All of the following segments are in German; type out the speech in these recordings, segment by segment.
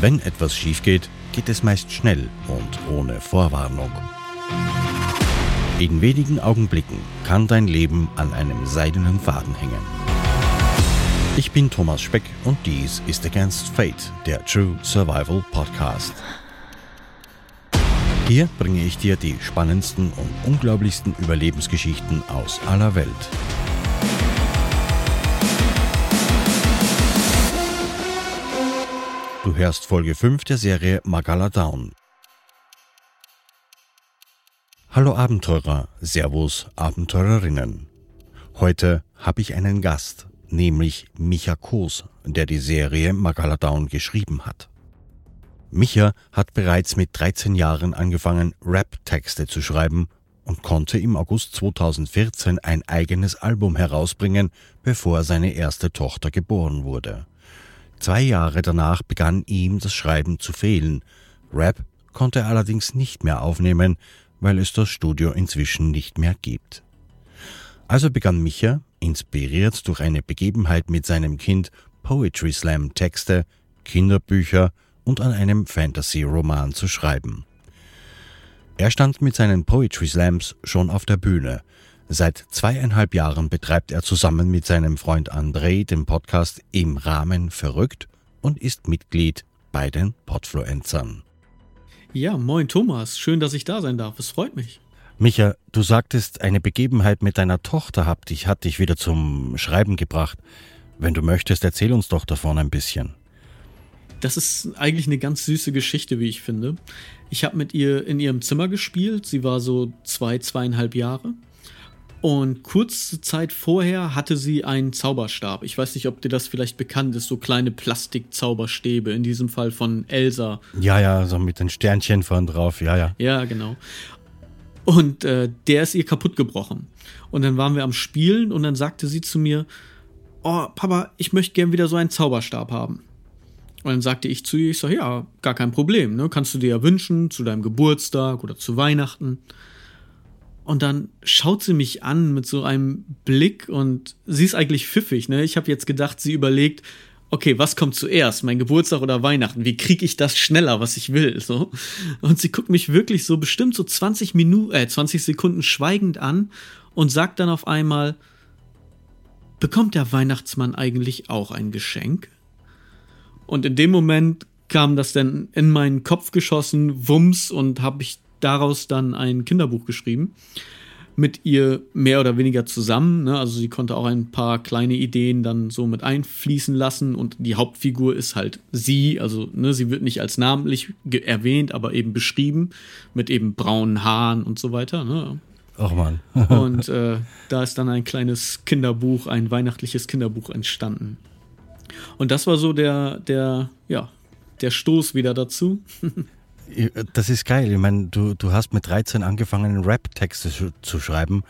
Wenn etwas schief geht, geht es meist schnell und ohne Vorwarnung. In wenigen Augenblicken kann dein Leben an einem seidenen Faden hängen. Ich bin Thomas Speck und dies ist Against Fate, der True Survival Podcast. Hier bringe ich dir die spannendsten und unglaublichsten Überlebensgeschichten aus aller Welt. Hörst Folge 5 der Serie Magala Down. Hallo Abenteurer, Servus Abenteurerinnen. Heute habe ich einen Gast, nämlich Micha Koos, der die Serie Magala Down geschrieben hat. Micha hat bereits mit 13 Jahren angefangen, Rap-Texte zu schreiben und konnte im August 2014 ein eigenes Album herausbringen, bevor seine erste Tochter geboren wurde. Zwei Jahre danach begann ihm das Schreiben zu fehlen. Rap konnte er allerdings nicht mehr aufnehmen, weil es das Studio inzwischen nicht mehr gibt. Also begann Micha, inspiriert durch eine Begebenheit mit seinem Kind, Poetry Slam Texte, Kinderbücher und an einem Fantasy-Roman zu schreiben. Er stand mit seinen Poetry Slams schon auf der Bühne, Seit zweieinhalb Jahren betreibt er zusammen mit seinem Freund André den Podcast Im Rahmen verrückt und ist Mitglied bei den Podfluencern. Ja, moin Thomas, schön, dass ich da sein darf. Es freut mich. Micha, du sagtest, eine Begebenheit mit deiner Tochter hat dich, hat dich wieder zum Schreiben gebracht. Wenn du möchtest, erzähl uns doch davon ein bisschen. Das ist eigentlich eine ganz süße Geschichte, wie ich finde. Ich habe mit ihr in ihrem Zimmer gespielt. Sie war so zwei, zweieinhalb Jahre. Und kurze Zeit vorher hatte sie einen Zauberstab. Ich weiß nicht, ob dir das vielleicht bekannt ist, so kleine Plastikzauberstäbe, in diesem Fall von Elsa. Ja, ja, so mit den Sternchen vorn drauf, ja, ja. Ja, genau. Und äh, der ist ihr kaputt gebrochen. Und dann waren wir am Spielen und dann sagte sie zu mir, oh, Papa, ich möchte gern wieder so einen Zauberstab haben. Und dann sagte ich zu ihr, ich sage, ja, gar kein Problem, ne? Kannst du dir ja wünschen, zu deinem Geburtstag oder zu Weihnachten. Und dann schaut sie mich an mit so einem Blick und sie ist eigentlich pfiffig. Ne? Ich habe jetzt gedacht, sie überlegt, okay, was kommt zuerst, mein Geburtstag oder Weihnachten? Wie kriege ich das schneller, was ich will? So. Und sie guckt mich wirklich so bestimmt so 20 Minuten, äh, 20 Sekunden schweigend an und sagt dann auf einmal, bekommt der Weihnachtsmann eigentlich auch ein Geschenk? Und in dem Moment kam das dann in meinen Kopf geschossen, Wumms, und habe ich daraus dann ein Kinderbuch geschrieben. Mit ihr mehr oder weniger zusammen. Ne? Also sie konnte auch ein paar kleine Ideen dann so mit einfließen lassen und die Hauptfigur ist halt sie. Also ne, sie wird nicht als namentlich erwähnt, aber eben beschrieben mit eben braunen Haaren und so weiter. Ne? Ach man. und äh, da ist dann ein kleines Kinderbuch, ein weihnachtliches Kinderbuch entstanden. Und das war so der, der, ja, der Stoß wieder dazu. Das ist geil. Ich meine, du, du hast mit 13 angefangen, Rap-Texte zu, zu, schreiben.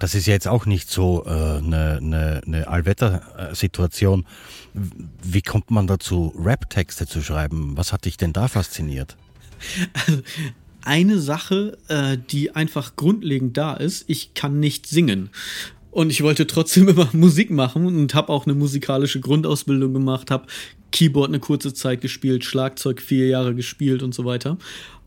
Das ist ja jetzt auch nicht so äh, eine, eine, eine Allwetter-Situation. Wie kommt man dazu, Rap-Texte zu schreiben? Was hat dich denn da fasziniert? Also, eine Sache, äh, die einfach grundlegend da ist, ich kann nicht singen. Und ich wollte trotzdem immer Musik machen und habe auch eine musikalische Grundausbildung gemacht, habe Keyboard eine kurze Zeit gespielt, Schlagzeug vier Jahre gespielt und so weiter.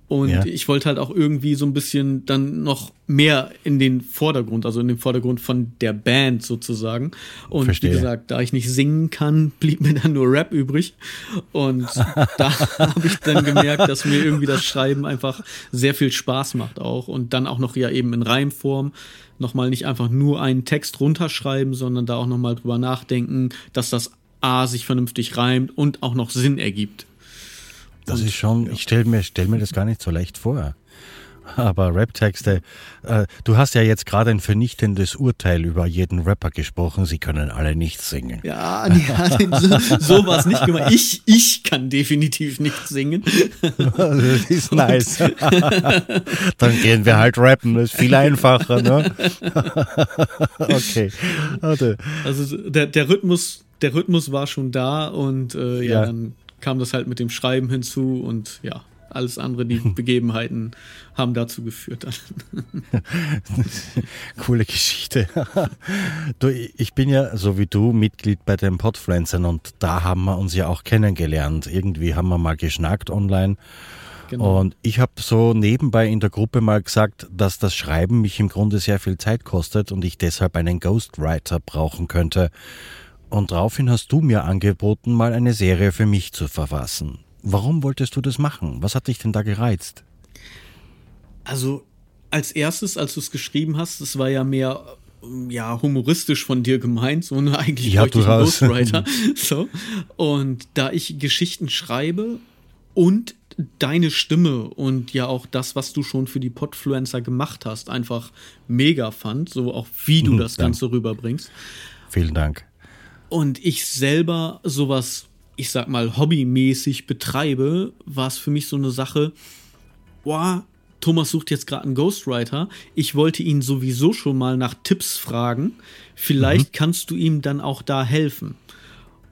Und ja. ich wollte halt auch irgendwie so ein bisschen dann noch mehr in den Vordergrund, also in den Vordergrund von der Band sozusagen. Und Verstehe. wie gesagt, da ich nicht singen kann, blieb mir dann nur Rap übrig. Und da habe ich dann gemerkt, dass mir irgendwie das Schreiben einfach sehr viel Spaß macht auch. Und dann auch noch ja eben in Reimform. Nochmal nicht einfach nur einen Text runterschreiben, sondern da auch nochmal drüber nachdenken, dass das A sich vernünftig reimt und auch noch Sinn ergibt. Das und, ist schon, ja. ich stelle mir, stell mir das gar nicht so leicht vor. Aber Rap-Texte, äh, du hast ja jetzt gerade ein vernichtendes Urteil über jeden Rapper gesprochen. Sie können alle nicht singen. Ja, ja so, so war es nicht gemeint. Ich, ich kann definitiv nicht singen. Das ist nice. Dann gehen wir halt rappen. Das ist viel einfacher. Ne? Okay. Warte. Also der, der Rhythmus der Rhythmus war schon da und äh, ja, ja, dann kam das halt mit dem Schreiben hinzu und ja, alles andere, die Begebenheiten haben dazu geführt. Coole Geschichte. du, ich bin ja, so wie du, Mitglied bei den Podpflanzern und da haben wir uns ja auch kennengelernt. Irgendwie haben wir mal geschnackt online. Genau. Und ich habe so nebenbei in der Gruppe mal gesagt, dass das Schreiben mich im Grunde sehr viel Zeit kostet und ich deshalb einen Ghostwriter brauchen könnte. Und daraufhin hast du mir angeboten, mal eine Serie für mich zu verfassen. Warum wolltest du das machen? Was hat dich denn da gereizt? Also als erstes, als du es geschrieben hast, es war ja mehr ja humoristisch von dir gemeint, so ne, eigentlich ja, du ein Ghostwriter. so und da ich Geschichten schreibe und deine Stimme und ja auch das, was du schon für die Podfluencer gemacht hast, einfach mega fand, so auch wie du mhm, das Ganze rüberbringst. Vielen Dank. Und ich selber sowas, ich sag mal, hobbymäßig betreibe, war es für mich so eine Sache, boah, Thomas sucht jetzt gerade einen Ghostwriter. Ich wollte ihn sowieso schon mal nach Tipps fragen. Vielleicht mhm. kannst du ihm dann auch da helfen.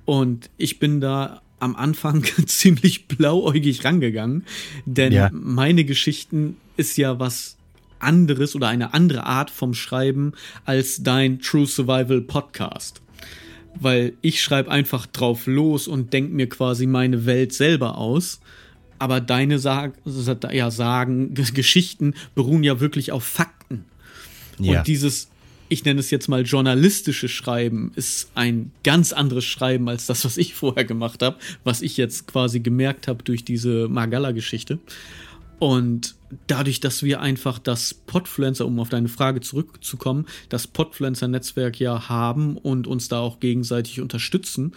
Und ich bin da am Anfang ziemlich blauäugig rangegangen, denn ja. meine Geschichten ist ja was anderes oder eine andere Art vom Schreiben als dein True Survival Podcast. Weil ich schreibe einfach drauf los und denke mir quasi meine Welt selber aus. Aber deine Sag ja, Sagen, Geschichten beruhen ja wirklich auf Fakten. Ja. Und dieses ich nenne es jetzt mal journalistische Schreiben, ist ein ganz anderes Schreiben als das, was ich vorher gemacht habe, was ich jetzt quasi gemerkt habe durch diese Magalla-Geschichte. Und dadurch, dass wir einfach das Podfluencer, um auf deine Frage zurückzukommen, das Podfluencer-Netzwerk ja haben und uns da auch gegenseitig unterstützen,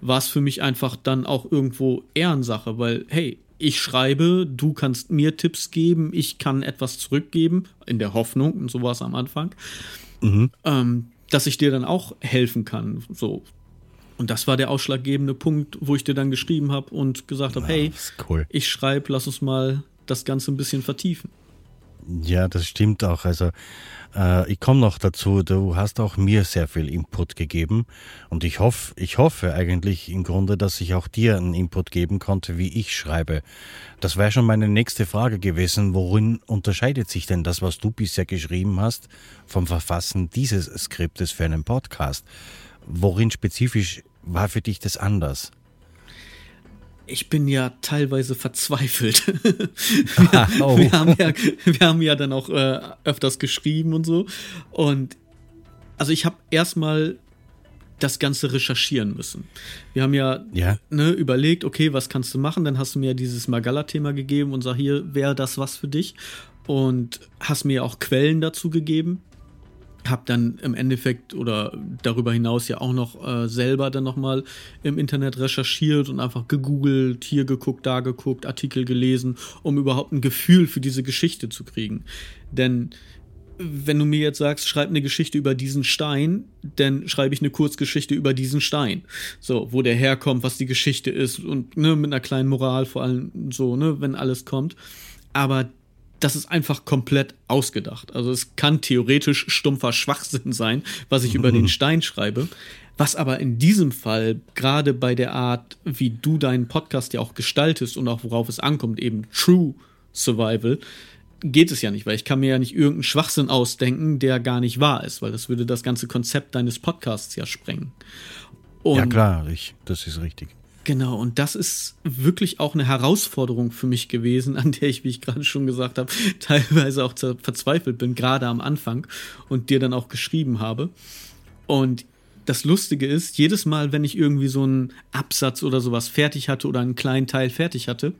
war es für mich einfach dann auch irgendwo Ehrensache, weil, hey, ich schreibe, du kannst mir Tipps geben, ich kann etwas zurückgeben, in der Hoffnung, und so war es am Anfang mhm. ähm, dass ich dir dann auch helfen kann. So. Und das war der ausschlaggebende Punkt, wo ich dir dann geschrieben habe und gesagt habe, ja, hey, cool. ich schreibe, lass uns mal das Ganze ein bisschen vertiefen. Ja, das stimmt auch. Also äh, ich komme noch dazu, du hast auch mir sehr viel Input gegeben und ich hoffe, ich hoffe eigentlich im Grunde, dass ich auch dir einen Input geben konnte, wie ich schreibe. Das wäre schon meine nächste Frage gewesen. Worin unterscheidet sich denn das, was du bisher geschrieben hast, vom Verfassen dieses Skriptes für einen Podcast? Worin spezifisch war für dich das anders? Ich bin ja teilweise verzweifelt. wir, ah, oh. wir, haben ja, wir haben ja dann auch äh, öfters geschrieben und so. Und also ich habe erstmal das Ganze recherchieren müssen. Wir haben ja, ja. Ne, überlegt, okay, was kannst du machen? Dann hast du mir dieses Magalla-Thema gegeben und sag, hier wäre das was für dich. Und hast mir auch Quellen dazu gegeben habe dann im Endeffekt oder darüber hinaus ja auch noch äh, selber dann nochmal im Internet recherchiert und einfach gegoogelt, hier geguckt, da geguckt, Artikel gelesen, um überhaupt ein Gefühl für diese Geschichte zu kriegen. Denn wenn du mir jetzt sagst, schreib eine Geschichte über diesen Stein, dann schreibe ich eine Kurzgeschichte über diesen Stein. So, wo der herkommt, was die Geschichte ist und ne, mit einer kleinen Moral vor allem so, ne, wenn alles kommt. Aber das ist einfach komplett ausgedacht. Also es kann theoretisch stumpfer Schwachsinn sein, was ich mhm. über den Stein schreibe. Was aber in diesem Fall, gerade bei der Art, wie du deinen Podcast ja auch gestaltest und auch worauf es ankommt, eben True Survival, geht es ja nicht, weil ich kann mir ja nicht irgendeinen Schwachsinn ausdenken, der gar nicht wahr ist, weil das würde das ganze Konzept deines Podcasts ja sprengen. Und ja klar, ich, das ist richtig. Genau, und das ist wirklich auch eine Herausforderung für mich gewesen, an der ich, wie ich gerade schon gesagt habe, teilweise auch verzweifelt bin, gerade am Anfang und dir dann auch geschrieben habe. Und das Lustige ist, jedes Mal, wenn ich irgendwie so einen Absatz oder sowas fertig hatte oder einen kleinen Teil fertig hatte,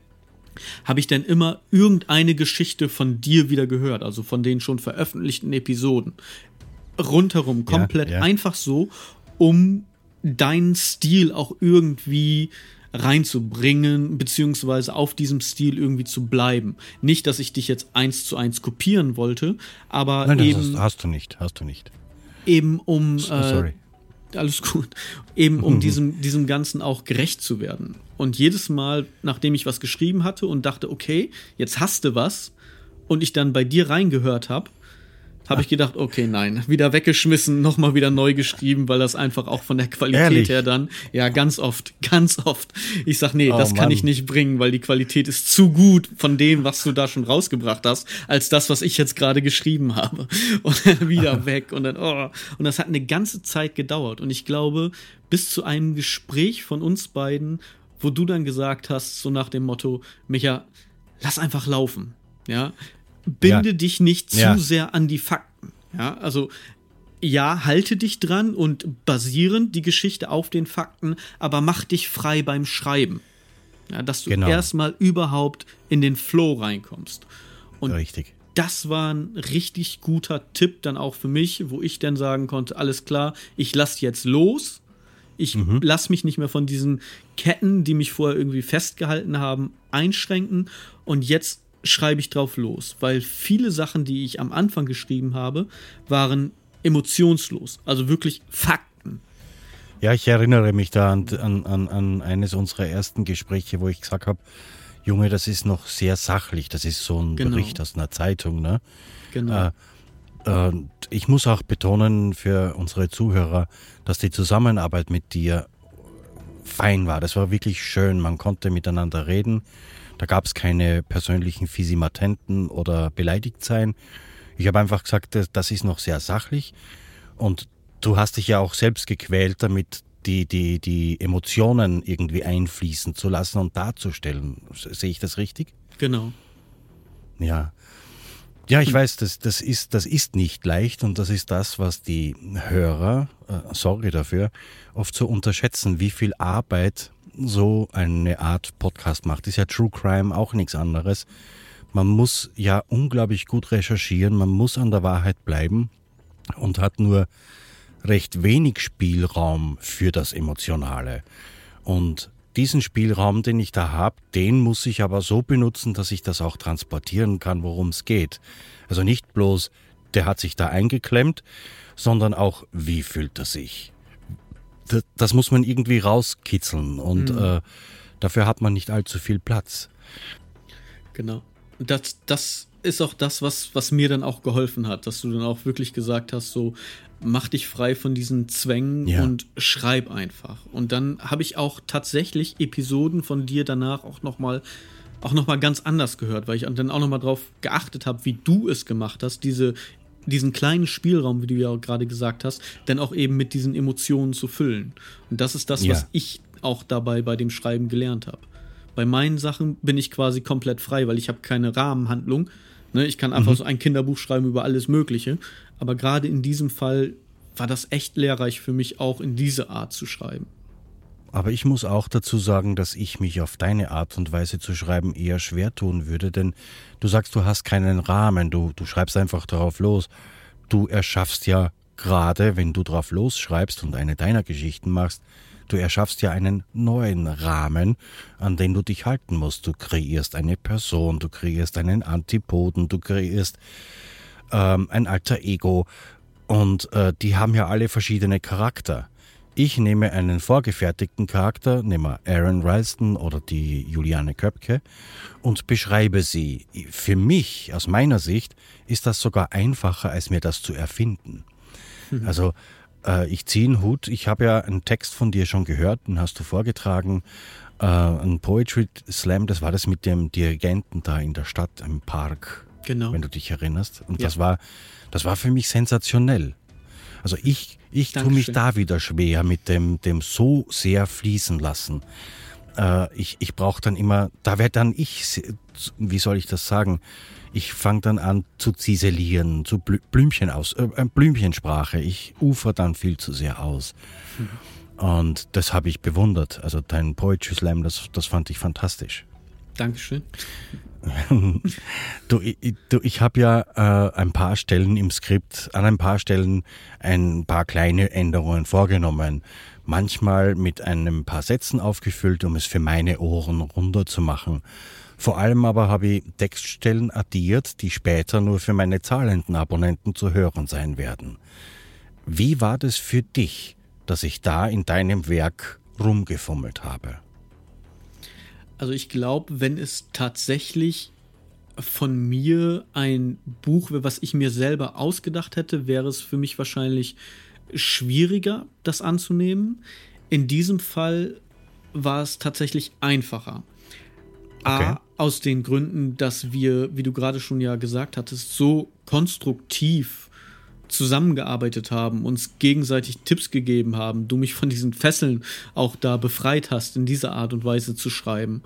habe ich dann immer irgendeine Geschichte von dir wieder gehört, also von den schon veröffentlichten Episoden. Rundherum, komplett ja, ja. einfach so, um deinen Stil auch irgendwie reinzubringen, beziehungsweise auf diesem Stil irgendwie zu bleiben. Nicht, dass ich dich jetzt eins zu eins kopieren wollte, aber Nein, eben. Hast, hast, du nicht, hast du nicht. Eben um. So, äh, sorry. Äh, alles gut. Eben um diesem, diesem Ganzen auch gerecht zu werden. Und jedes Mal, nachdem ich was geschrieben hatte und dachte, okay, jetzt hast du was, und ich dann bei dir reingehört habe, habe ich gedacht, okay, nein, wieder weggeschmissen, nochmal wieder neu geschrieben, weil das einfach auch von der Qualität Ehrlich? her dann, ja, ganz oft, ganz oft. Ich sag, nee, Oh, das kann Mann. ich nicht bringen, weil die Qualität ist zu gut von dem, was du da schon rausgebracht hast, als das, was ich jetzt gerade geschrieben habe. Und dann wieder weg und dann, oh. Und das hat eine ganze Zeit gedauert. Und ich glaube, bis zu einem Gespräch von uns beiden, wo du dann gesagt hast, so nach dem Motto, Micha, lass einfach laufen. Ja, binde Ja. dich nicht zu Ja. sehr an die Fakten. Ja, also ja, halte dich dran und basierend die Geschichte auf den Fakten, aber mach dich frei beim Schreiben. Ja, dass du Genau. erstmal überhaupt in den Flow reinkommst. Und Richtig. das war ein richtig guter Tipp dann auch für mich, wo ich dann sagen konnte, alles klar, ich lass jetzt los. Ich lass mich nicht mehr von diesen Ketten, die mich vorher irgendwie festgehalten haben, einschränken. Und jetzt schreibe ich drauf los, weil viele Sachen, die ich am Anfang geschrieben habe, waren emotionslos, also wirklich Fakten. Ja, ich erinnere mich da an, an, an, an eines unserer ersten Gespräche, wo ich gesagt habe, Junge, das ist noch sehr sachlich, das ist so ein Genau. Bericht aus einer Zeitung, ne? Genau. Äh, Und ich muss auch betonen für unsere Zuhörer, dass die Zusammenarbeit mit dir fein war. Das war wirklich schön. Man konnte miteinander reden. Da gab es keine persönlichen Fisimatenten oder beleidigt sein. Ich habe einfach gesagt, das, das ist noch sehr sachlich. Und du hast dich ja auch selbst gequält, damit die, die, die Emotionen irgendwie einfließen zu lassen und darzustellen. Sehe ich das richtig? genau. Ja. Ja, ich weiß, das, das, ist, das ist nicht leicht und das ist das, was die Hörer, äh, sorry dafür, oft so unterschätzen, wie viel Arbeit so eine Art Podcast macht. Ist ja True Crime auch nichts anderes. Man muss ja unglaublich gut recherchieren, man muss an der Wahrheit bleiben und hat nur recht wenig Spielraum für das Emotionale. Und diesen Spielraum, den ich da habe, den muss ich aber so benutzen, dass ich das auch transportieren kann, worum es geht. Also nicht bloß, der hat sich da eingeklemmt, sondern auch, wie fühlt er sich? Das, das muss man irgendwie rauskitzeln und äh, dafür hat man nicht allzu viel Platz. Genau. Und Das, das ist auch das, was, was mir dann auch geholfen hat, dass du dann auch wirklich gesagt hast, so mach dich frei von diesen Zwängen Ja. und schreib einfach. Und dann habe ich auch tatsächlich Episoden von dir danach auch noch mal auch noch mal ganz anders gehört, weil ich dann auch noch mal drauf geachtet habe, wie du es gemacht hast, diese diesen kleinen Spielraum, wie du ja gerade gesagt hast, dann auch eben mit diesen Emotionen zu füllen. Und das ist das, Ja. was ich auch dabei bei dem Schreiben gelernt habe. Bei meinen Sachen bin ich quasi komplett frei, weil ich habe keine Rahmenhandlung. Ne, ich kann einfach so ein Kinderbuch schreiben über alles Mögliche. Aber gerade in diesem Fall war das echt lehrreich für mich, auch in diese Art zu schreiben. Aber ich muss auch dazu sagen, dass ich mich auf deine Art und Weise zu schreiben eher schwer tun würde, denn du sagst, du hast keinen Rahmen, du, du schreibst einfach darauf los. Du erschaffst ja gerade, wenn du drauf losschreibst und eine deiner Geschichten machst, du erschaffst ja einen neuen Rahmen, an den du dich halten musst. Du kreierst eine Person, du kreierst einen Antipoden, du kreierst ähm, ein alter Ego und äh, die haben ja alle verschiedene Charakter. Ich nehme einen vorgefertigten Charakter, nehmen wir Aaron Ralston oder die Juliane Köpke und beschreibe sie. Für mich, aus meiner Sicht, ist das sogar einfacher, als mir das zu erfinden. Also äh, ich ziehe einen Hut. Ich habe ja einen Text von dir schon gehört, den hast du vorgetragen. Äh, ein Poetry Slam, das war das mit dem Dirigenten da in der Stadt im Park, Genau. wenn du dich erinnerst. Und Ja. das war, das war für mich sensationell. Also ich, ich tue mich da wieder schwer mit dem, dem so sehr fließen lassen. Äh, ich ich brauche dann immer, da werde dann ich, wie soll ich das sagen? Ich fange dann an zu ziselieren, zu Blü Blümchen aus, äh, äh, Blümchensprache. Ich ufer dann viel zu sehr aus. Und das habe ich bewundert. Also dein Poetry Slam, das, das fand ich fantastisch. Dankeschön. Du, ich, ich- du, ich habe ja äh, ein paar Stellen im Skript, an ein paar Stellen ein paar kleine Änderungen vorgenommen. Manchmal mit einem paar Sätzen aufgefüllt, um es für meine Ohren runder zu machen. Vor allem aber habe ich Textstellen addiert, die später nur für meine zahlenden Abonnenten zu hören sein werden. Wie war das für dich, dass ich da in deinem Werk rumgefummelt habe? Also ich glaube, wenn es tatsächlich von mir ein Buch, was ich mir selber ausgedacht hätte, wäre es für mich wahrscheinlich schwieriger, das anzunehmen. In diesem Fall war es tatsächlich einfacher. Okay. A, aus den Gründen, dass wir, wie du gerade schon ja gesagt hattest, so konstruktiv zusammengearbeitet haben, uns gegenseitig Tipps gegeben haben, du mich von diesen Fesseln auch da befreit hast, in dieser Art und Weise zu schreiben.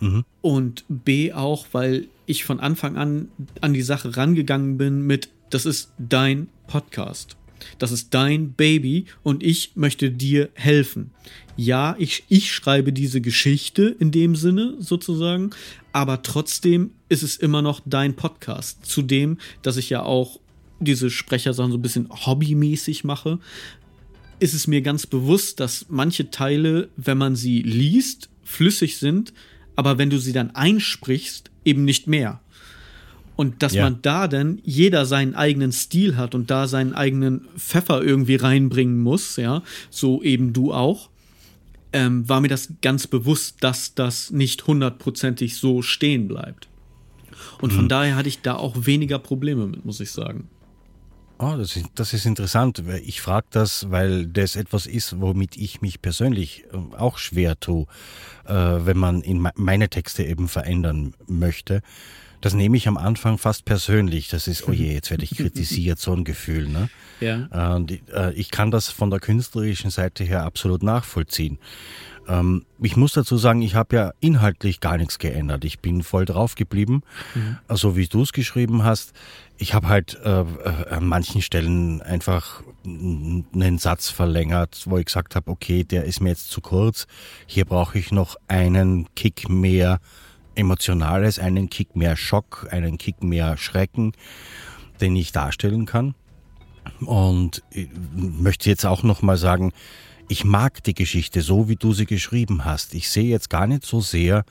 Mhm. Und B auch, weil ich von Anfang an an die Sache rangegangen bin mit, das ist dein Podcast. Das ist dein Baby und ich möchte dir helfen. Ja, ich, ich schreibe diese Geschichte in dem Sinne sozusagen, aber trotzdem ist es immer noch dein Podcast. Zudem, dass ich ja auch diese Sprechersachen so ein bisschen hobbymäßig mache, ist es mir ganz bewusst, dass manche Teile, wenn man sie liest, flüssig sind, aber wenn du sie dann einsprichst, eben nicht mehr. Und dass ja. man da dann jeder seinen eigenen Stil hat und da seinen eigenen Pfeffer irgendwie reinbringen muss, ja, so eben du auch, ähm, war mir das ganz bewusst, dass das nicht hundertprozentig so stehen bleibt. Und von mhm. daher hatte ich da auch weniger Probleme mit, muss ich sagen. Oh, das ist, das ist interessant. Ich frage das, weil das etwas ist, womit ich mich persönlich ähm, auch schwer tue, äh, wenn man in meine Texte eben verändern möchte. Das nehme ich am Anfang fast persönlich. Das ist, oh je, jetzt werde ich kritisiert, so ein Gefühl. Ne? Ja. Und äh, ich kann das von der künstlerischen Seite her absolut nachvollziehen. Ähm, ich muss dazu sagen, ich habe ja inhaltlich gar nichts geändert. Ich bin voll drauf geblieben, mhm. also wie du es geschrieben hast. Ich habe halt äh, äh, an manchen Stellen einfach einen Satz verlängert, wo ich gesagt habe, okay, der ist mir jetzt zu kurz. Hier brauche ich noch einen Kick mehr Emotionales, einen Kick mehr Schock, einen Kick mehr Schrecken, den ich darstellen kann. Und ich möchte jetzt auch noch mal sagen, ich mag die Geschichte so, wie du sie geschrieben hast. Ich sehe jetzt gar nicht so sehr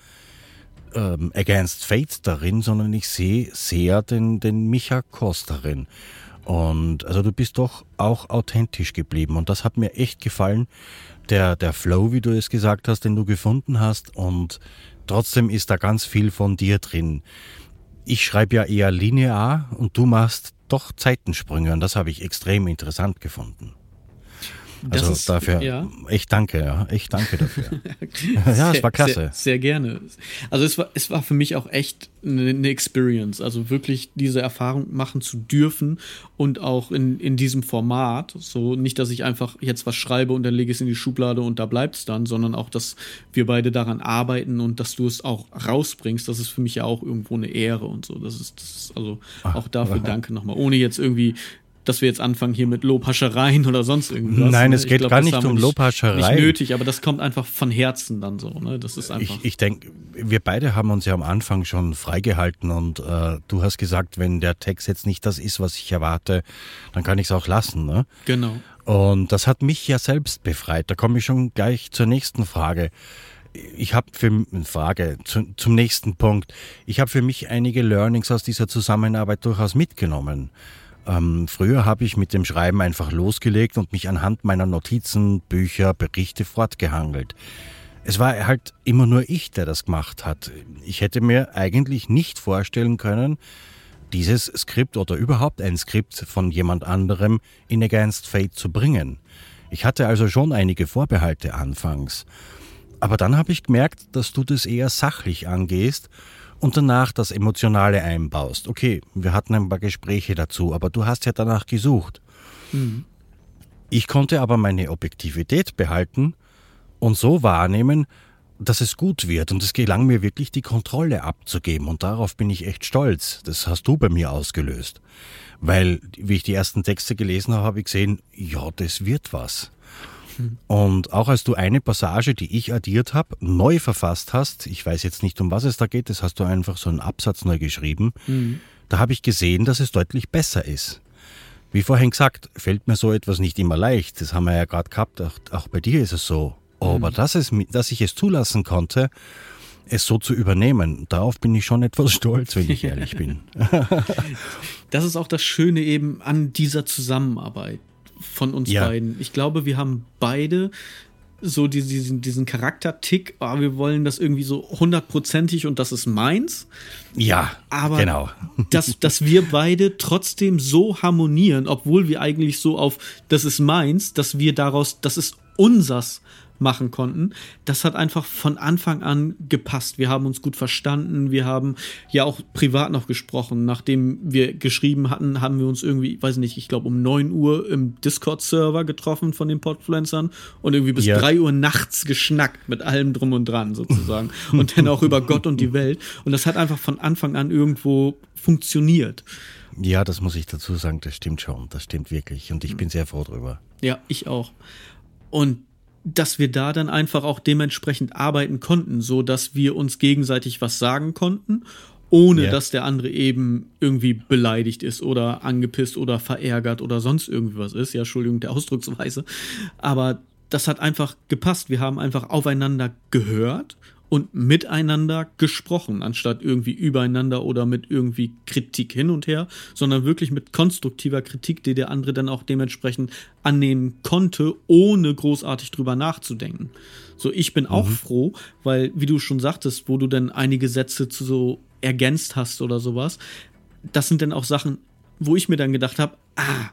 ähm, Against Fate darin, sondern ich sehe sehr den, den Micha Kost darin. Und also du bist doch auch authentisch geblieben und das hat mir echt gefallen. Der, der Flow, wie du es gesagt hast, den du gefunden hast und trotzdem ist da ganz viel von dir drin. Ich schreibe ja eher linear und du machst doch Zeitensprünge und das habe ich extrem interessant gefunden. Also ist, dafür, ja. ich danke, ja, ich danke dafür. ja, es war klasse. Sehr, sehr, gerne. Also es war, es war für mich auch echt eine, eine, Experience. Also wirklich diese Erfahrung machen zu dürfen und auch in, in diesem Format. So nicht, dass ich einfach jetzt was schreibe und dann lege ich es in die Schublade und da bleibt es dann, sondern auch, dass wir beide daran arbeiten und dass du es auch rausbringst. Das ist für mich ja auch irgendwo eine Ehre und so. Das ist, das ist also auch dafür danke nochmal. Ohne jetzt irgendwie dass wir jetzt anfangen hier mit Lobhaschereien oder sonst irgendwas. Nein, ne? es geht glaub, gar nicht um Lobhaschereien. Nicht nötig, aber das kommt einfach von Herzen dann so. Ne? Das ist einfach. Ich, ich denke, wir beide haben uns ja am Anfang schon freigehalten und äh, du hast gesagt, wenn der Text jetzt nicht das ist, was ich erwarte, dann kann ich es auch lassen. Ne? Genau. Und das hat mich ja selbst befreit. Da komme ich schon gleich zur nächsten Frage ich habe für eine Frage zu, zum nächsten Punkt. Ich habe für mich einige Learnings aus dieser Zusammenarbeit durchaus mitgenommen. Ähm, früher habe ich mit dem Schreiben einfach losgelegt und mich anhand meiner Notizen, Bücher, Berichte fortgehangelt. Es war halt immer nur ich, der das gemacht hat. Ich hätte mir eigentlich nicht vorstellen können, dieses Skript oder überhaupt ein Skript von jemand anderem in Against Fate zu bringen. Ich hatte also schon einige Vorbehalte anfangs. Aber dann habe ich gemerkt, dass du das eher sachlich angehst und danach das Emotionale einbaust. Okay, wir hatten ein paar Gespräche dazu, aber du hast ja danach gesucht. Mhm. Ich konnte aber meine Objektivität behalten und so wahrnehmen, dass es gut wird und es gelang mir wirklich die Kontrolle abzugeben und darauf bin ich echt stolz. Das hast du bei mir ausgelöst. Weil, wie ich die ersten Texte gelesen habe, habe ich gesehen, ja, das wird was. Und auch als du eine Passage, die ich addiert habe, neu verfasst hast, ich weiß jetzt nicht, um was es da geht, das hast du einfach so einen Absatz neu geschrieben, mhm. da habe ich gesehen, dass es deutlich besser ist. Wie vorhin gesagt, fällt mir so etwas nicht immer leicht. Das haben wir ja gerade gehabt, auch, auch, bei dir ist es so. Aber mhm. dass, es, dass ich es zulassen konnte, es so zu übernehmen. Darauf bin ich schon etwas stolz, wenn ich ehrlich bin. das ist auch das Schöne eben an dieser Zusammenarbeit von uns ja. beiden. Ich glaube, wir haben beide so diesen, diesen Charaktertick, oh, wir wollen das irgendwie so hundertprozentig und das ist meins. Ja, aber genau. dass, dass wir beide trotzdem so harmonieren, obwohl wir eigentlich so auf das ist meins, dass wir daraus, das ist unsers machen konnten. Das hat einfach von Anfang an gepasst. Wir haben uns gut verstanden. Wir haben ja auch privat noch gesprochen. Nachdem wir geschrieben hatten, haben wir uns irgendwie, weiß nicht, ich glaube um 9 Uhr im Discord-Server getroffen von den Podfluencern und irgendwie bis ja. 3 Uhr nachts geschnackt mit allem drum und dran sozusagen. und dann auch über Gott und die Welt. Und das hat einfach von Anfang an irgendwo funktioniert. Ja, das muss ich dazu sagen, das stimmt schon. Das stimmt wirklich. Und ich bin sehr froh drüber. Ja, ich auch. Und dass wir da dann einfach auch dementsprechend arbeiten konnten, so dass wir uns gegenseitig was sagen konnten, ohne yeah. dass der andere eben irgendwie beleidigt ist oder angepisst oder verärgert oder sonst irgendwie was ist. Ja, Entschuldigung der Ausdrucksweise. Aber das hat einfach gepasst. Wir haben einfach aufeinander gehört und miteinander gesprochen, anstatt irgendwie übereinander oder mit irgendwie Kritik hin und her, sondern wirklich mit konstruktiver Kritik, die der andere dann auch dementsprechend annehmen konnte, ohne großartig drüber nachzudenken. So, ich bin auch mhm. froh, weil, wie du schon sagtest, wo du dann einige Sätze zu so ergänzt hast oder sowas, das sind dann auch Sachen, wo ich mir dann gedacht habe, ah,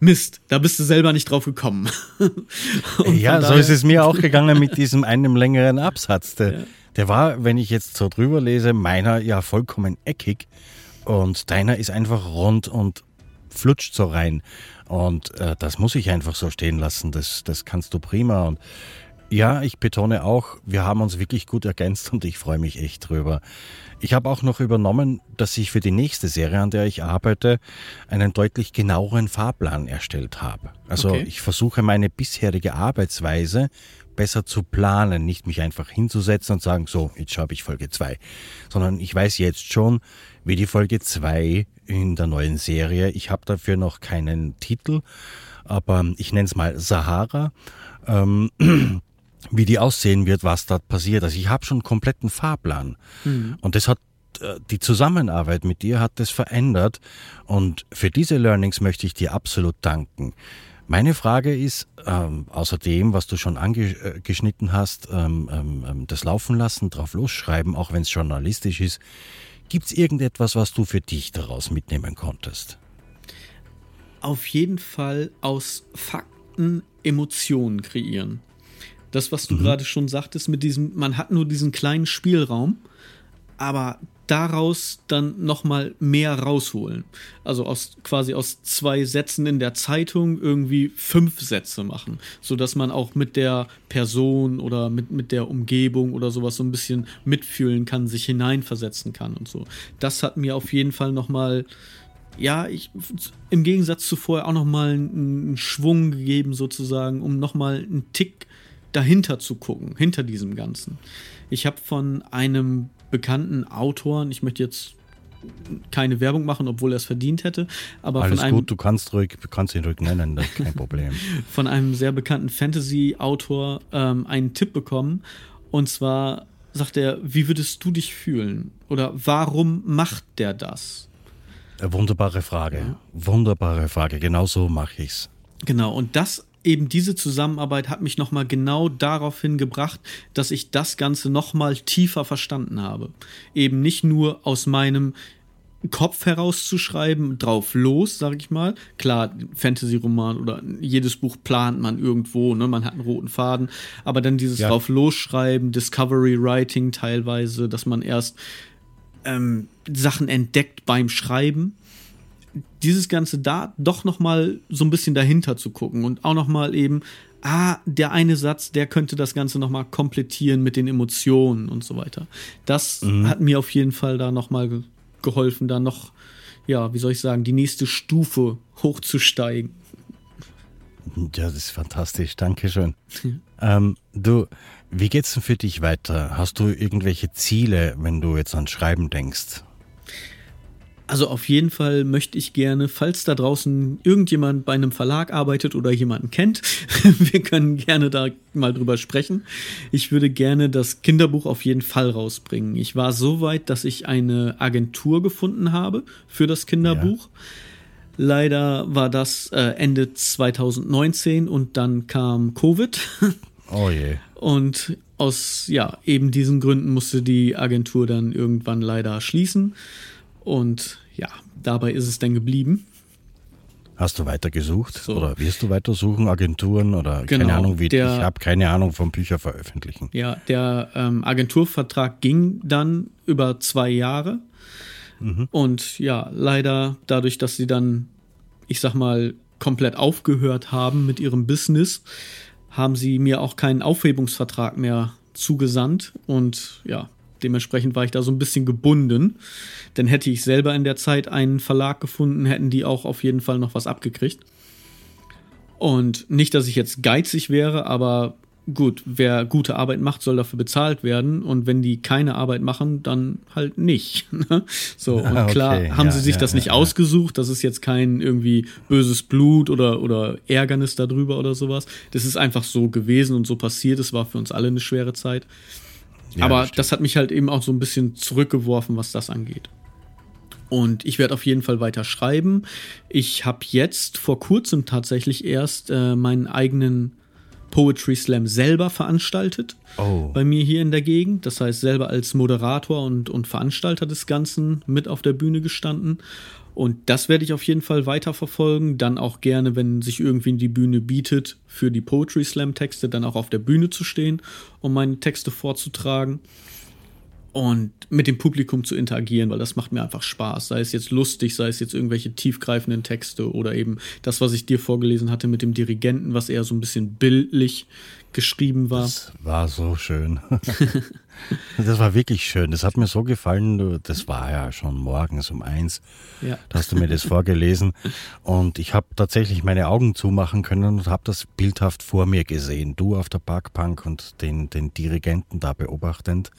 Mist, da bist du selber nicht drauf gekommen. ja, so ist es mir auch gegangen mit diesem einem längeren Absatz. Der, ja. der war, wenn ich jetzt so drüber lese, meiner ja vollkommen eckig und deiner ist einfach rund und flutscht so rein. Und äh, das muss ich einfach so stehen lassen. Das, das kannst du prima. Und ja, ich betone auch, wir haben uns wirklich gut ergänzt und ich freue mich echt drüber. Ich habe auch noch übernommen, dass ich für die nächste Serie, an der ich arbeite, einen deutlich genaueren Fahrplan erstellt habe. Also okay. ich versuche meine bisherige Arbeitsweise besser zu planen, nicht mich einfach hinzusetzen und sagen, so, jetzt schreibe ich Folge 2, sondern ich weiß jetzt schon, wie die Folge 2 in der neuen Serie, ich habe dafür noch keinen Titel, aber ich nenne es mal Sahara. Ähm, wie die aussehen wird, was dort passiert. Also ich habe schon einen kompletten Fahrplan. Mhm. Und das hat äh, die Zusammenarbeit mit dir hat das verändert. Und für diese Learnings möchte ich dir absolut danken. Meine Frage ist, ähm, außerdem, was du schon angeschnitten äh, hast, ähm, ähm, ähm, das Laufen lassen, drauf losschreiben, auch wenn es journalistisch ist, gibt es irgendetwas, was du für dich daraus mitnehmen konntest? Auf jeden Fall aus Fakten Emotionen kreieren. Das, was du mhm. gerade schon sagtest, mit diesem, man hat nur diesen kleinen Spielraum, aber daraus dann nochmal mehr rausholen. Also aus quasi aus zwei Sätzen in der Zeitung irgendwie fünf Sätze machen, sodass man auch mit der Person oder mit, mit der Umgebung oder sowas so ein bisschen mitfühlen kann, sich hineinversetzen kann und so. Das hat mir auf jeden Fall nochmal ja, ich, im Gegensatz zu vorher auch nochmal einen, einen Schwung gegeben, sozusagen, um nochmal einen Tick dahinter zu gucken, hinter diesem Ganzen. Ich habe von einem bekannten Autoren, ich möchte jetzt keine Werbung machen, obwohl er es verdient hätte. Aber Alles von einem, gut, du kannst, ruhig, kannst ihn ruhig nennen, das ist kein Problem. von einem sehr bekannten Fantasy-Autor ähm, einen Tipp bekommen. Und zwar sagt er, wie würdest du dich fühlen? Oder warum macht der das? Wunderbare Frage. Ja. Wunderbare Frage. Genau so mache ich es. Genau, und das eben diese Zusammenarbeit hat mich nochmal genau darauf hingebracht, dass ich das Ganze nochmal tiefer verstanden habe. Eben nicht nur aus meinem Kopf herauszuschreiben, drauf los, sag ich mal. Klar, Fantasy-Roman oder jedes Buch plant man irgendwo, ne? man hat einen roten Faden, aber dann dieses ja. drauf losschreiben, Discovery Writing teilweise, dass man erst ähm, Sachen entdeckt beim Schreiben dieses Ganze da doch noch mal so ein bisschen dahinter zu gucken und auch noch mal eben, ah, der eine Satz, der könnte das Ganze noch mal komplettieren mit den Emotionen und so weiter. Das mhm. hat mir auf jeden Fall da noch mal ge geholfen, da noch, ja, wie soll ich sagen, die nächste Stufe hochzusteigen. Ja, das ist fantastisch. Dankeschön. ähm, du, wie geht's denn für dich weiter? Hast du irgendwelche Ziele, wenn du jetzt an Schreiben denkst? Also auf jeden Fall möchte ich gerne, falls da draußen irgendjemand bei einem Verlag arbeitet oder jemanden kennt, wir können gerne da mal drüber sprechen. Ich würde gerne das Kinderbuch auf jeden Fall rausbringen. Ich war so weit, dass ich eine Agentur gefunden habe für das Kinderbuch. Ja. Leider war das äh, Ende 2019 und dann kam Covid. Oh je. Und aus ja, eben diesen Gründen musste die Agentur dann irgendwann leider schließen. Und ja, dabei ist es dann geblieben. Hast du weiter gesucht so. oder wirst du weiter suchen, Agenturen oder genau, keine Ahnung, wie der, ich habe keine Ahnung vom Bücher veröffentlichen. Ja, der ähm, Agenturvertrag ging dann über zwei Jahre mhm. und ja, leider dadurch, dass sie dann, ich sag mal, komplett aufgehört haben mit ihrem Business, haben sie mir auch keinen Aufhebungsvertrag mehr zugesandt und ja, Dementsprechend war ich da so ein bisschen gebunden. Denn hätte ich selber in der Zeit einen Verlag gefunden, hätten die auch auf jeden Fall noch was abgekriegt. Und nicht, dass ich jetzt geizig wäre, aber gut, wer gute Arbeit macht, soll dafür bezahlt werden. Und wenn die keine Arbeit machen, dann halt nicht. Ne? so, und okay, klar haben ja, sie sich ja, das nicht ja, ausgesucht. Das ist jetzt kein irgendwie böses Blut oder, oder Ärgernis darüber oder sowas. Das ist einfach so gewesen und so passiert. Es war für uns alle eine schwere Zeit. Ja, Aber das, das hat mich halt eben auch so ein bisschen zurückgeworfen, was das angeht. Und ich werde auf jeden Fall weiter schreiben. Ich habe jetzt vor kurzem tatsächlich erst äh, meinen eigenen Poetry Slam selber veranstaltet. Oh. Bei mir hier in der Gegend. Das heißt, selber als Moderator und, und Veranstalter des Ganzen mit auf der Bühne gestanden. Und das werde ich auf jeden Fall weiterverfolgen. Dann auch gerne, wenn sich irgendwie die Bühne bietet, für die Poetry Slam Texte dann auch auf der Bühne zu stehen, um meine Texte vorzutragen und mit dem Publikum zu interagieren, weil das macht mir einfach Spaß. Sei es jetzt lustig, sei es jetzt irgendwelche tiefgreifenden Texte oder eben das, was ich dir vorgelesen hatte mit dem Dirigenten, was eher so ein bisschen bildlich geschrieben war. Das war so schön. das war wirklich schön. Das hat mir so gefallen. Das war ja schon morgens um eins. Ja. Da hast du mir das vorgelesen. Und ich habe tatsächlich meine Augen zumachen können und habe das bildhaft vor mir gesehen. Du auf der Parkbank und den, den Dirigenten da beobachtend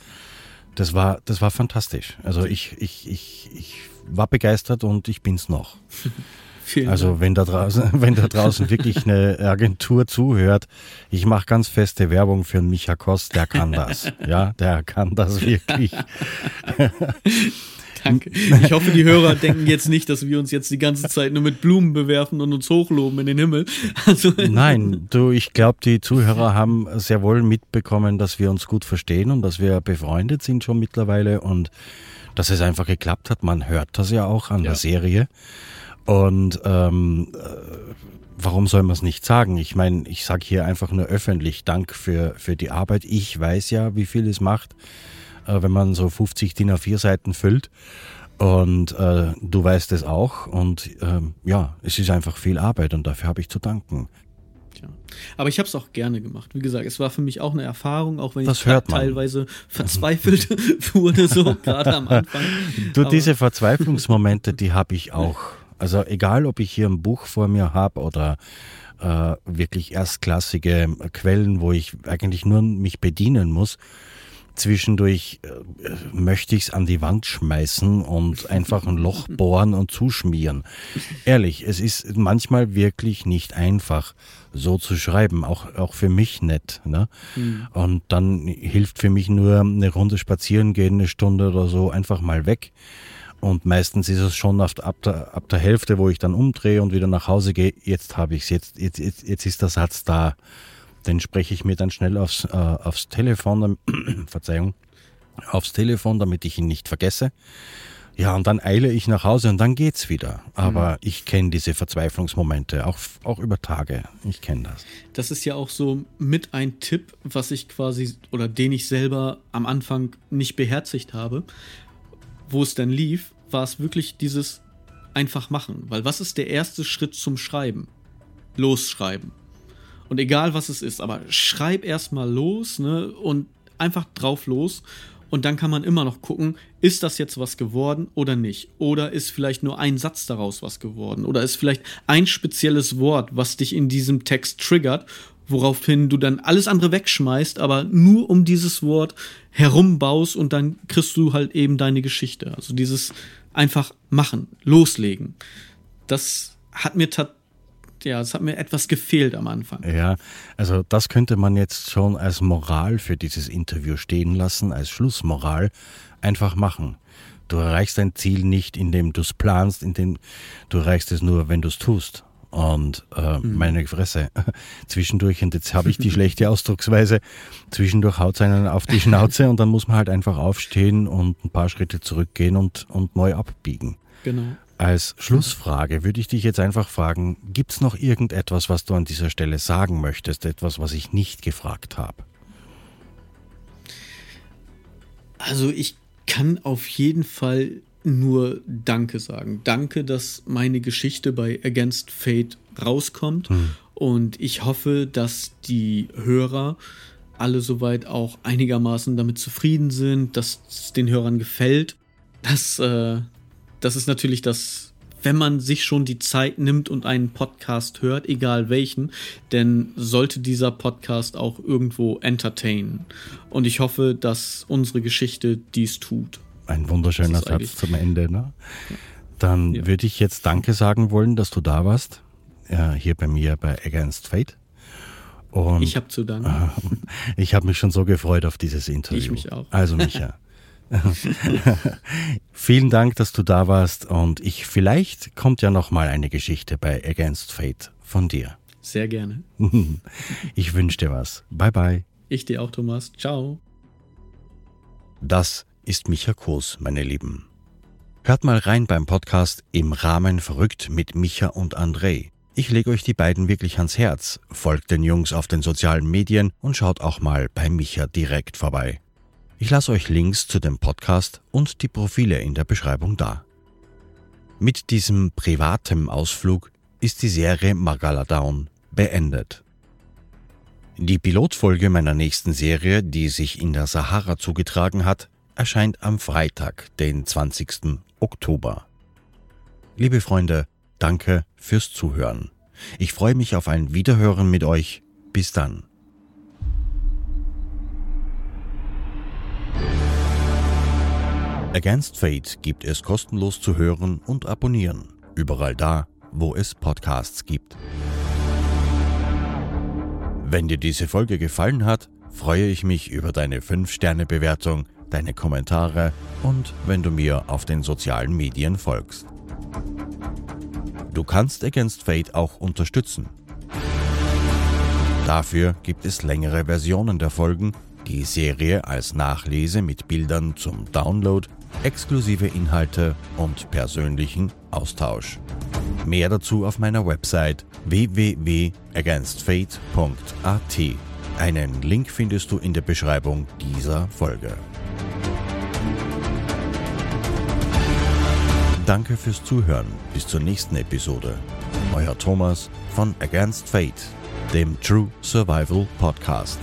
das war, das war fantastisch. Also ich, ich, ich, ich war begeistert und ich bin's noch. also wenn da draußen, wenn da draußen wirklich eine Agentur zuhört, ich mache ganz feste Werbung für Micha Kost, der kann das. Ja, der kann das wirklich. Danke. Ich hoffe, die Hörer denken jetzt nicht, dass wir uns jetzt die ganze Zeit nur mit Blumen bewerfen und uns hochloben in den Himmel. Also Nein, du, ich glaube, die Zuhörer haben sehr wohl mitbekommen, dass wir uns gut verstehen und dass wir befreundet sind schon mittlerweile und dass es einfach geklappt hat. Man hört das ja auch an ja. der Serie. Und ähm, äh, warum soll man es nicht sagen? Ich meine, ich sage hier einfach nur öffentlich Dank für, für die Arbeit. Ich weiß ja, wie viel es macht äh, wenn man so 50 DIN A4 Seiten füllt. Und äh, du weißt es auch. Und ähm, ja, es ist einfach viel Arbeit und dafür habe ich zu danken. Tja. Aber ich habe es auch gerne gemacht. Wie gesagt, es war für mich auch eine Erfahrung, auch wenn das ich teilweise verzweifelt wurde, so gerade am Anfang. Du, Aber diese Verzweiflungsmomente, die habe ich auch. Also egal, ob ich hier ein Buch vor mir habe oder äh, wirklich erstklassige Quellen, wo ich eigentlich nur mich bedienen muss, Zwischendurch äh, möchte ich es an die Wand schmeißen und einfach ein Loch bohren und zuschmieren. Ehrlich, es ist manchmal wirklich nicht einfach, so zu schreiben, auch, auch für mich nicht. Ne? Mhm. Und dann hilft für mich nur eine Runde spazieren gehen, eine Stunde oder so, einfach mal weg. Und meistens ist es schon ab, der, ab der Hälfte, wo ich dann umdrehe und wieder nach Hause gehe, jetzt habe ich es, jetzt, jetzt, jetzt, jetzt ist der Satz da den spreche ich mir dann schnell aufs, äh, aufs Telefon, Verzeihung, aufs Telefon, damit ich ihn nicht vergesse. Ja, und dann eile ich nach Hause und dann geht's wieder. Aber mhm. ich kenne diese Verzweiflungsmomente, auch, auch über Tage. Ich kenne das. Das ist ja auch so mit ein Tipp, was ich quasi oder den ich selber am Anfang nicht beherzigt habe. Wo es dann lief, war es wirklich dieses einfach machen. Weil was ist der erste Schritt zum Schreiben? Losschreiben. Und egal was es ist, aber schreib erstmal los, ne? Und einfach drauf los. Und dann kann man immer noch gucken, ist das jetzt was geworden oder nicht? Oder ist vielleicht nur ein Satz daraus was geworden? Oder ist vielleicht ein spezielles Wort, was dich in diesem Text triggert, woraufhin du dann alles andere wegschmeißt, aber nur um dieses Wort herumbaust und dann kriegst du halt eben deine Geschichte. Also dieses einfach machen, loslegen. Das hat mir tatsächlich ja, es hat mir etwas gefehlt am Anfang. Ja, also das könnte man jetzt schon als Moral für dieses Interview stehen lassen, als Schlussmoral. Einfach machen. Du erreichst dein Ziel nicht, indem du es planst, indem du erreichst es nur, wenn du es tust. Und äh, mhm. meine Fresse, zwischendurch, und jetzt habe ich die schlechte Ausdrucksweise, zwischendurch haut es einen auf die Schnauze und dann muss man halt einfach aufstehen und ein paar Schritte zurückgehen und, und neu abbiegen. Genau. Als Schlussfrage würde ich dich jetzt einfach fragen, gibt es noch irgendetwas, was du an dieser Stelle sagen möchtest, etwas, was ich nicht gefragt habe? Also ich kann auf jeden Fall nur Danke sagen. Danke, dass meine Geschichte bei Against Fate rauskommt. Hm. Und ich hoffe, dass die Hörer alle soweit auch einigermaßen damit zufrieden sind, dass es den Hörern gefällt. Das, äh, das ist natürlich das, wenn man sich schon die Zeit nimmt und einen Podcast hört, egal welchen, denn sollte dieser Podcast auch irgendwo entertainen. Und ich hoffe, dass unsere Geschichte dies tut. Ein wunderschöner Satz zum Ende. Ne? Dann ja. würde ich jetzt Danke sagen wollen, dass du da warst. Äh, hier bei mir bei Against Fate. Und, ich habe zu danken. Äh, ich habe mich schon so gefreut auf dieses Interview. Ich mich auch. Also Micha. Vielen Dank, dass du da warst und ich vielleicht kommt ja noch mal eine Geschichte bei Against Fate von dir. Sehr gerne. ich wünsche dir was. Bye bye. Ich dir auch, Thomas. Ciao. Das ist Micha Kurs, meine Lieben. Hört mal rein beim Podcast Im Rahmen verrückt mit Micha und André. Ich lege euch die beiden wirklich ans Herz. Folgt den Jungs auf den sozialen Medien und schaut auch mal bei Micha direkt vorbei. Ich lasse euch Links zu dem Podcast und die Profile in der Beschreibung da. Mit diesem privaten Ausflug ist die Serie Magala Down beendet. Die Pilotfolge meiner nächsten Serie, die sich in der Sahara zugetragen hat, erscheint am Freitag, den 20. Oktober. Liebe Freunde, danke fürs Zuhören. Ich freue mich auf ein Wiederhören mit euch. Bis dann. Against Fate gibt es kostenlos zu hören und abonnieren. Überall da, wo es Podcasts gibt. Wenn dir diese Folge gefallen hat, freue ich mich über deine 5-Sterne-Bewertung deine Kommentare und wenn du mir auf den sozialen Medien folgst. Du kannst Against Fate auch unterstützen. Dafür gibt es längere Versionen der Folgen, die Serie als Nachlese mit Bildern zum Download, exklusive Inhalte und persönlichen Austausch. Mehr dazu auf meiner Website www.againstfate.at. Einen Link findest du in der Beschreibung dieser Folge. Danke fürs Zuhören. Bis zur nächsten Episode. Euer Thomas von Against Fate, dem True Survival Podcast.